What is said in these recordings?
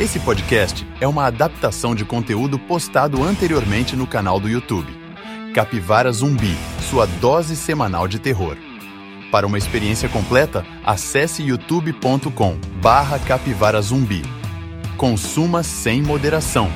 Esse podcast é uma adaptação de conteúdo postado anteriormente no canal do YouTube. Capivara Zumbi, sua dose semanal de terror. Para uma experiência completa, acesse youtube.com barra capivara. Consuma sem moderação.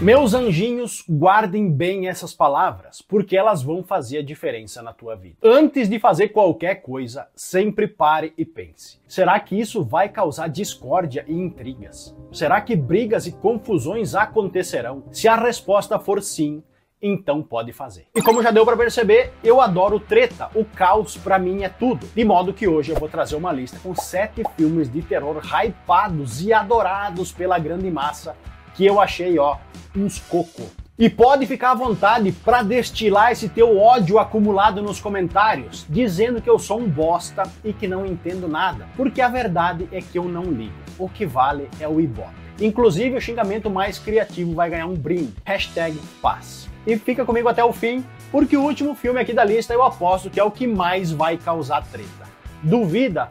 Meus anjinhos, guardem bem essas palavras, porque elas vão fazer a diferença na tua vida. Antes de fazer qualquer coisa, sempre pare e pense. Será que isso vai causar discórdia e intrigas? Será que brigas e confusões acontecerão? Se a resposta for sim, então pode fazer. E como já deu para perceber, eu adoro treta, o caos para mim é tudo. De modo que hoje eu vou trazer uma lista com sete filmes de terror hypados e adorados pela grande massa que eu achei, ó, uns cocô. E pode ficar à vontade para destilar esse teu ódio acumulado nos comentários, dizendo que eu sou um bosta e que não entendo nada, porque a verdade é que eu não ligo. O que vale é o ibope. Inclusive o xingamento mais criativo vai ganhar um brinde. Hashtag paz. E fica comigo até o fim, porque o último filme aqui da lista eu aposto que é o que mais vai causar treta. Duvida?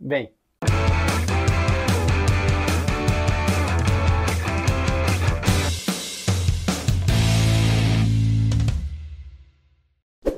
Vem.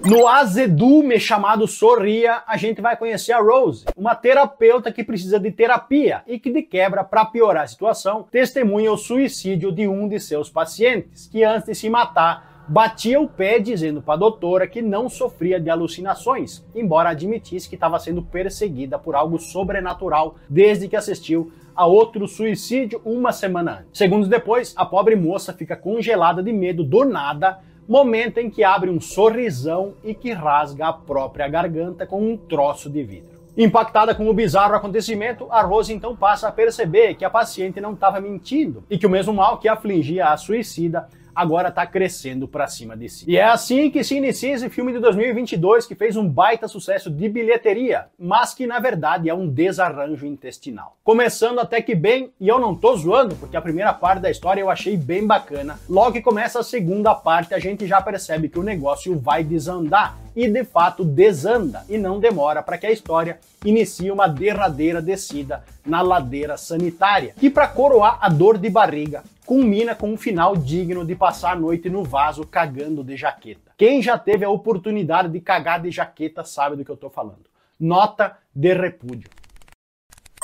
No azedume chamado Sorria, a gente vai conhecer a Rose, uma terapeuta que precisa de terapia e que, de quebra, para piorar a situação, testemunha o suicídio de um de seus pacientes, que antes de se matar, batia o pé dizendo para a doutora que não sofria de alucinações, embora admitisse que estava sendo perseguida por algo sobrenatural desde que assistiu a outro suicídio uma semana antes. Segundos depois, a pobre moça fica congelada de medo do nada momento em que abre um sorrisão e que rasga a própria garganta com um troço de vidro. Impactada com o bizarro acontecimento, a Rose então passa a perceber que a paciente não estava mentindo e que o mesmo mal que afligia a suicida agora está crescendo para cima de si. E é assim que se inicia esse filme de 2022 que fez um baita sucesso de bilheteria, mas que na verdade é um desarranjo intestinal. Começando até que bem, e eu não tô zoando, porque a primeira parte da história eu achei bem bacana. Logo que começa a segunda parte, a gente já percebe que o negócio vai desandar e de fato desanda e não demora para que a história inicie uma derradeira descida na ladeira sanitária. E para coroar a dor de barriga, culmina com um final digno de passar a noite no vaso cagando de jaqueta. Quem já teve a oportunidade de cagar de jaqueta sabe do que eu estou falando. Nota de repúdio.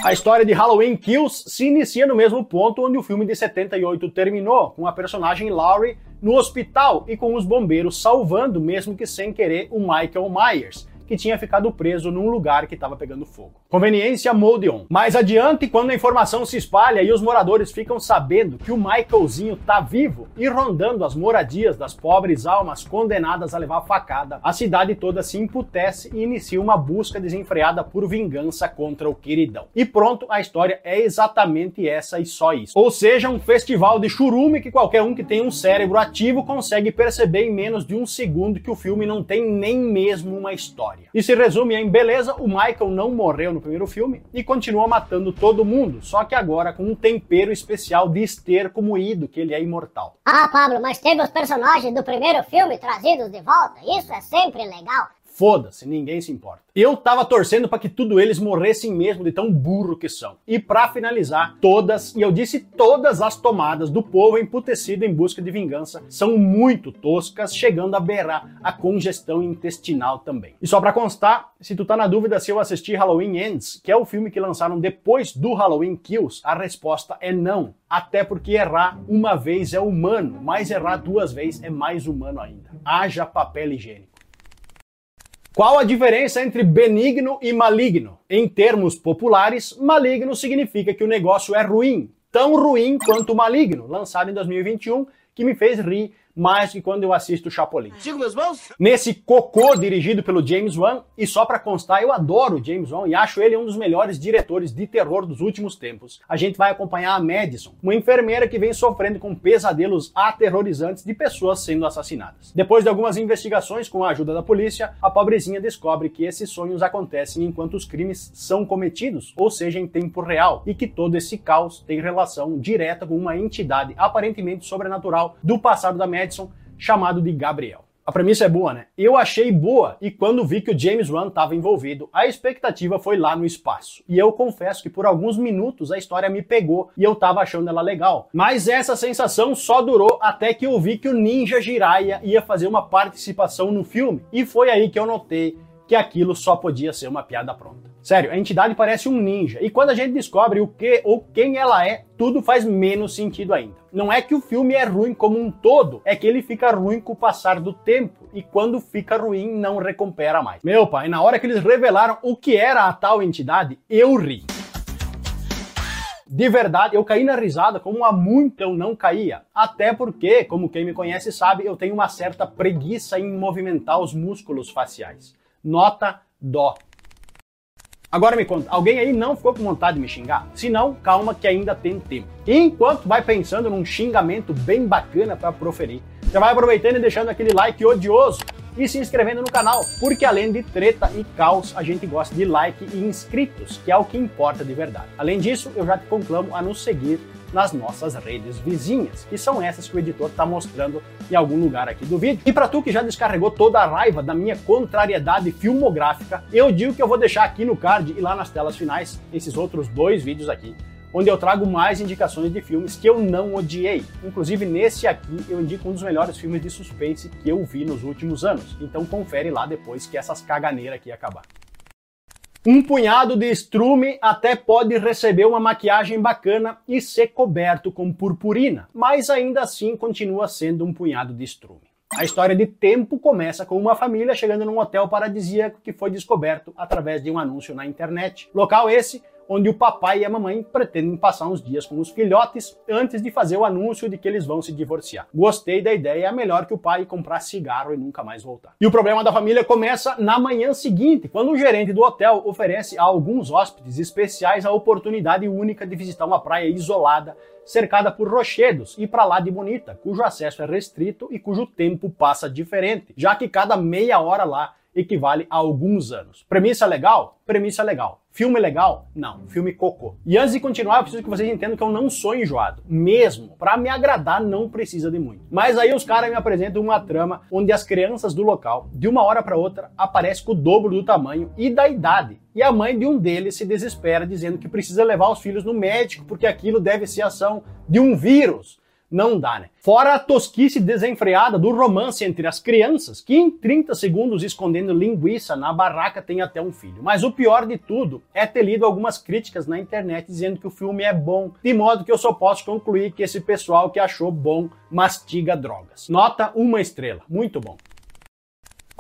A história de Halloween Kills se inicia no mesmo ponto onde o filme de 78 terminou, com a personagem Laurie no hospital e com os bombeiros salvando, mesmo que sem querer, o Michael Myers, que tinha ficado preso num lugar que estava pegando fogo. Conveniência Moldeon. Mais adiante, quando a informação se espalha e os moradores ficam sabendo que o Michaelzinho tá vivo e rondando as moradias das pobres almas condenadas a levar facada, a cidade toda se emputece e inicia uma busca desenfreada por vingança contra o queridão. E pronto, a história é exatamente essa e só isso. Ou seja, um festival de churume que qualquer um que tem um cérebro ativo consegue perceber em menos de um segundo que o filme não tem nem mesmo uma história. E se resume em beleza, o Michael não morreu no primeiro filme e continua matando todo mundo, só que agora com um tempero especial de esterco moído, que ele é imortal. Ah, Pablo, mas teve os personagens do primeiro filme trazidos de volta, isso é sempre legal. Foda-se, ninguém se importa. Eu tava torcendo para que tudo eles morressem mesmo de tão burro que são. E para finalizar, todas, e eu disse todas as tomadas do povo emputecido em busca de vingança são muito toscas, chegando a beirar a congestão intestinal também. E só para constar, se tu tá na dúvida se eu assisti Halloween Ends, que é o filme que lançaram depois do Halloween Kills, a resposta é não. Até porque errar uma vez é humano, mas errar duas vezes é mais humano ainda. Haja papel higiênico. Qual a diferença entre benigno e maligno? Em termos populares, maligno significa que o negócio é ruim, tão ruim quanto maligno, lançado em 2021, que me fez rir mais que quando eu assisto Chapolin. Sigo meus mãos? Nesse cocô dirigido pelo James Wan, e só para constar, eu adoro James Wan e acho ele um dos melhores diretores de terror dos últimos tempos. A gente vai acompanhar a Madison, uma enfermeira que vem sofrendo com pesadelos aterrorizantes de pessoas sendo assassinadas. Depois de algumas investigações com a ajuda da polícia, a pobrezinha descobre que esses sonhos acontecem enquanto os crimes são cometidos, ou seja, em tempo real, e que todo esse caos tem relação direta com uma entidade aparentemente sobrenatural do passado da Madison chamado de Gabriel. A premissa é boa, né? Eu achei boa e quando vi que o James Wan estava envolvido, a expectativa foi lá no espaço. E eu confesso que por alguns minutos a história me pegou e eu tava achando ela legal. Mas essa sensação só durou até que eu vi que o Ninja Jiraiya ia fazer uma participação no filme. E foi aí que eu notei que aquilo só podia ser uma piada pronta. Sério, a entidade parece um ninja, e quando a gente descobre o que ou quem ela é, tudo faz menos sentido ainda. Não é que o filme é ruim como um todo, é que ele fica ruim com o passar do tempo, e quando fica ruim, não recupera mais. Meu pai, na hora que eles revelaram o que era a tal entidade, eu ri. De verdade, eu caí na risada como há muito eu não caía. Até porque, como quem me conhece sabe, eu tenho uma certa preguiça em movimentar os músculos faciais nota dó. Agora me conta, alguém aí não ficou com vontade de me xingar? Se não, calma que ainda tem tempo. E enquanto vai pensando num xingamento bem bacana para proferir, já vai aproveitando e deixando aquele like odioso e se inscrevendo no canal, porque além de treta e caos, a gente gosta de like e inscritos, que é o que importa de verdade. Além disso, eu já te conclamo a nos seguir nas nossas redes vizinhas, que são essas que o editor está mostrando em algum lugar aqui do vídeo. E para tu que já descarregou toda a raiva da minha contrariedade filmográfica, eu digo que eu vou deixar aqui no card e lá nas telas finais esses outros dois vídeos aqui onde eu trago mais indicações de filmes que eu não odiei. Inclusive, nesse aqui eu indico um dos melhores filmes de suspense que eu vi nos últimos anos. Então confere lá depois que essas caganeiras aqui acabar. Um punhado de estrume até pode receber uma maquiagem bacana e ser coberto com purpurina, mas ainda assim continua sendo um punhado de estrume. A história de Tempo começa com uma família chegando num hotel paradisíaco que foi descoberto através de um anúncio na internet. Local esse onde o papai e a mamãe pretendem passar uns dias com os filhotes antes de fazer o anúncio de que eles vão se divorciar. Gostei da ideia, é melhor que o pai comprar cigarro e nunca mais voltar. E o problema da família começa na manhã seguinte, quando o gerente do hotel oferece a alguns hóspedes especiais a oportunidade única de visitar uma praia isolada cercada por rochedos e para lá de Bonita, cujo acesso é restrito e cujo tempo passa diferente, já que cada meia hora lá equivale a alguns anos. Premissa legal? Premissa legal. Filme legal? Não, filme cocô. E antes de continuar, eu preciso que vocês entendam que eu não sou enjoado. Mesmo, para me agradar não precisa de muito. Mas aí os caras me apresentam uma trama onde as crianças do local, de uma hora para outra, aparecem com o dobro do tamanho e da idade. E a mãe de um deles se desespera dizendo que precisa levar os filhos no médico porque aquilo deve ser ação de um vírus não dá, né? Fora a tosquice desenfreada do romance entre as crianças, que em 30 segundos escondendo linguiça na barraca tem até um filho. Mas o pior de tudo é ter lido algumas críticas na internet dizendo que o filme é bom, de modo que eu só posso concluir que esse pessoal que achou bom mastiga drogas. Nota uma estrela, muito bom.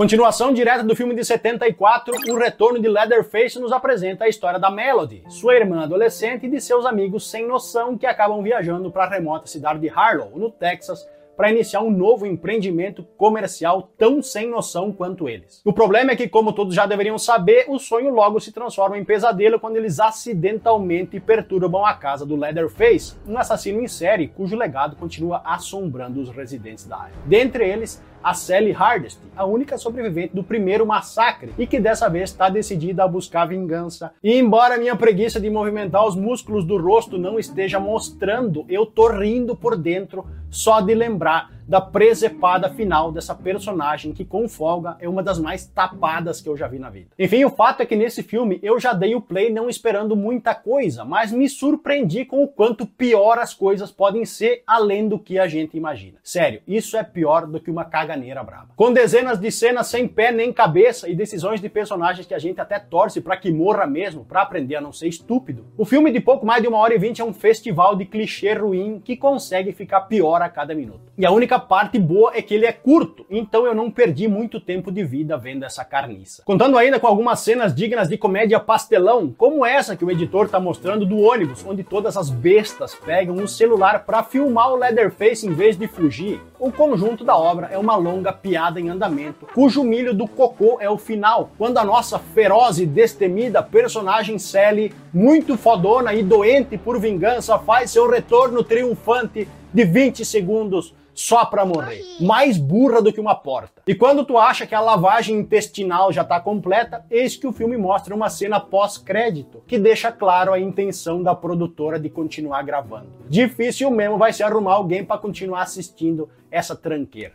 Continuação direta do filme de 74, O Retorno de Leatherface nos apresenta a história da Melody, sua irmã adolescente e de seus amigos sem noção que acabam viajando para a remota cidade de Harlow, no Texas, para iniciar um novo empreendimento comercial tão sem noção quanto eles. O problema é que, como todos já deveriam saber, o sonho logo se transforma em pesadelo quando eles acidentalmente perturbam a casa do Leatherface, um assassino em série cujo legado continua assombrando os residentes da área. Dentre eles, a Sally Hardest, a única sobrevivente do primeiro massacre e que dessa vez está decidida a buscar vingança. E embora minha preguiça de movimentar os músculos do rosto não esteja mostrando, eu tô rindo por dentro só de lembrar da presepada final dessa personagem que com folga é uma das mais tapadas que eu já vi na vida. Enfim, o fato é que nesse filme eu já dei o play não esperando muita coisa, mas me surpreendi com o quanto pior as coisas podem ser além do que a gente imagina. Sério, isso é pior do que uma caganeira brava. Com dezenas de cenas sem pé nem cabeça e decisões de personagens que a gente até torce para que morra mesmo, para aprender a não ser estúpido. O filme de pouco mais de uma hora e vinte é um festival de clichê ruim que consegue ficar pior a cada minuto. E a única parte boa é que ele é curto, então eu não perdi muito tempo de vida vendo essa carniça. Contando ainda com algumas cenas dignas de comédia pastelão, como essa que o editor está mostrando do ônibus, onde todas as bestas pegam o celular para filmar o Leatherface em vez de fugir. O conjunto da obra é uma longa piada em andamento, cujo milho do cocô é o final, quando a nossa feroz e destemida personagem Sally, muito fodona e doente por vingança, faz seu retorno triunfante de 20 segundos só pra morrer. Mais burra do que uma porta. E quando tu acha que a lavagem intestinal já tá completa, eis que o filme mostra uma cena pós-crédito, que deixa claro a intenção da produtora de continuar gravando. Difícil mesmo vai se arrumar alguém para continuar assistindo essa tranqueira.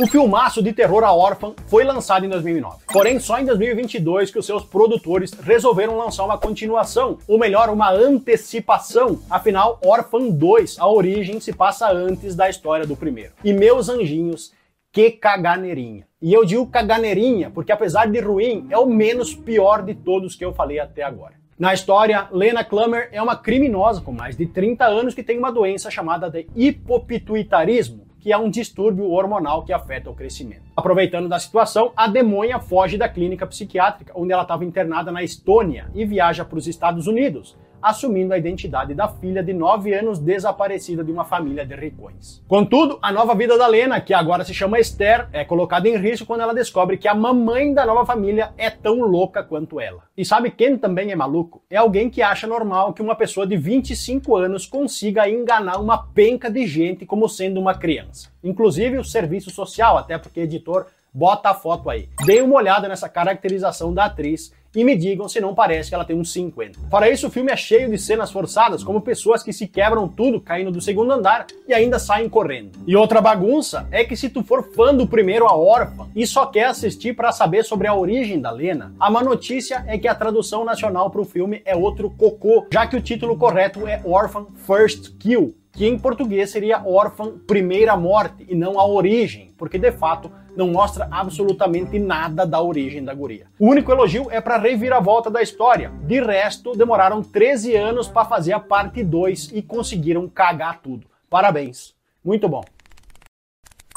O filmaço de terror A Órfã foi lançado em 2009. Porém, só em 2022 que os seus produtores resolveram lançar uma continuação, ou melhor, uma antecipação. Afinal, Órfã 2, a origem se passa antes da história do primeiro. E meus anjinhos, que caganeirinha. E eu digo caganeirinha porque apesar de ruim, é o menos pior de todos que eu falei até agora. Na história, Lena Klammer é uma criminosa com mais de 30 anos que tem uma doença chamada de hipopituitarismo, que é um distúrbio hormonal que afeta o crescimento. Aproveitando da situação, a demônia foge da clínica psiquiátrica, onde ela estava internada na Estônia, e viaja para os Estados Unidos, assumindo a identidade da filha de 9 anos desaparecida de uma família de ricões. Contudo, a nova vida da Lena, que agora se chama Esther, é colocada em risco quando ela descobre que a mamãe da nova família é tão louca quanto ela. E sabe quem também é maluco? É alguém que acha normal que uma pessoa de 25 anos consiga enganar uma penca de gente como sendo uma criança. Inclusive o serviço social, até porque editor bota a foto aí. Dê uma olhada nessa caracterização da atriz e me digam se não parece que ela tem uns 50. Para isso, o filme é cheio de cenas forçadas, como pessoas que se quebram tudo caindo do segundo andar e ainda saem correndo. E outra bagunça é que se tu for fã do primeiro A Órfã e só quer assistir para saber sobre a origem da Lena, a má notícia é que a tradução nacional para o filme é outro cocô, já que o título correto é Orphan First Kill, que em português seria órfã primeira morte e não a origem, porque de fato não mostra absolutamente nada da origem da guria. O único elogio é para reviravolta da história. De resto, demoraram 13 anos para fazer a parte 2 e conseguiram cagar tudo. Parabéns. Muito bom.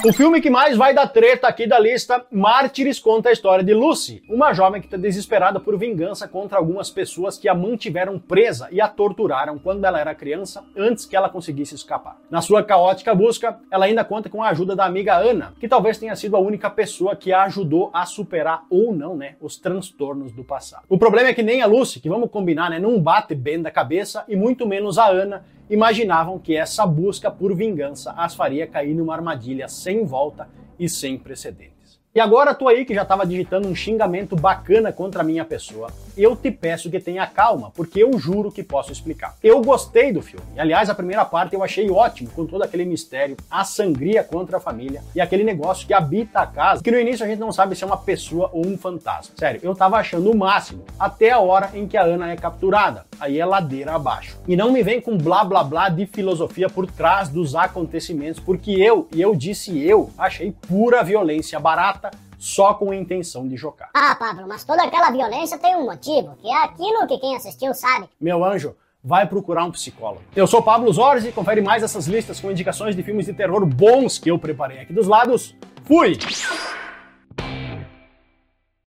O filme que mais vai dar treta aqui da lista, Mártires, conta a história de Lucy, uma jovem que está desesperada por vingança contra algumas pessoas que a mantiveram presa e a torturaram quando ela era criança, antes que ela conseguisse escapar. Na sua caótica busca, ela ainda conta com a ajuda da amiga Ana, que talvez tenha sido a única pessoa que a ajudou a superar ou não, né, os transtornos do passado. O problema é que nem a Lucy, que vamos combinar, né, não bate bem da cabeça, e muito menos a Ana, imaginavam que essa busca por vingança as faria cair numa armadilha sem volta e sem precedentes. E agora tu aí que já estava digitando um xingamento bacana contra a minha pessoa, eu te peço que tenha calma, porque eu juro que posso explicar. Eu gostei do filme. Aliás, a primeira parte eu achei ótimo, com todo aquele mistério, a sangria contra a família e aquele negócio que habita a casa, que no início a gente não sabe se é uma pessoa ou um fantasma. Sério, eu tava achando o máximo, até a hora em que a Ana é capturada. Aí é ladeira abaixo. E não me vem com blá blá blá de filosofia por trás dos acontecimentos, porque eu, e eu disse eu, achei pura violência barata só com a intenção de jogar. Ah, Pablo, mas toda aquela violência tem um motivo, que é aquilo que quem assistiu sabe. Meu anjo, vai procurar um psicólogo. Eu sou Pablo Zorzi e confere mais essas listas com indicações de filmes de terror bons que eu preparei aqui dos lados. Fui!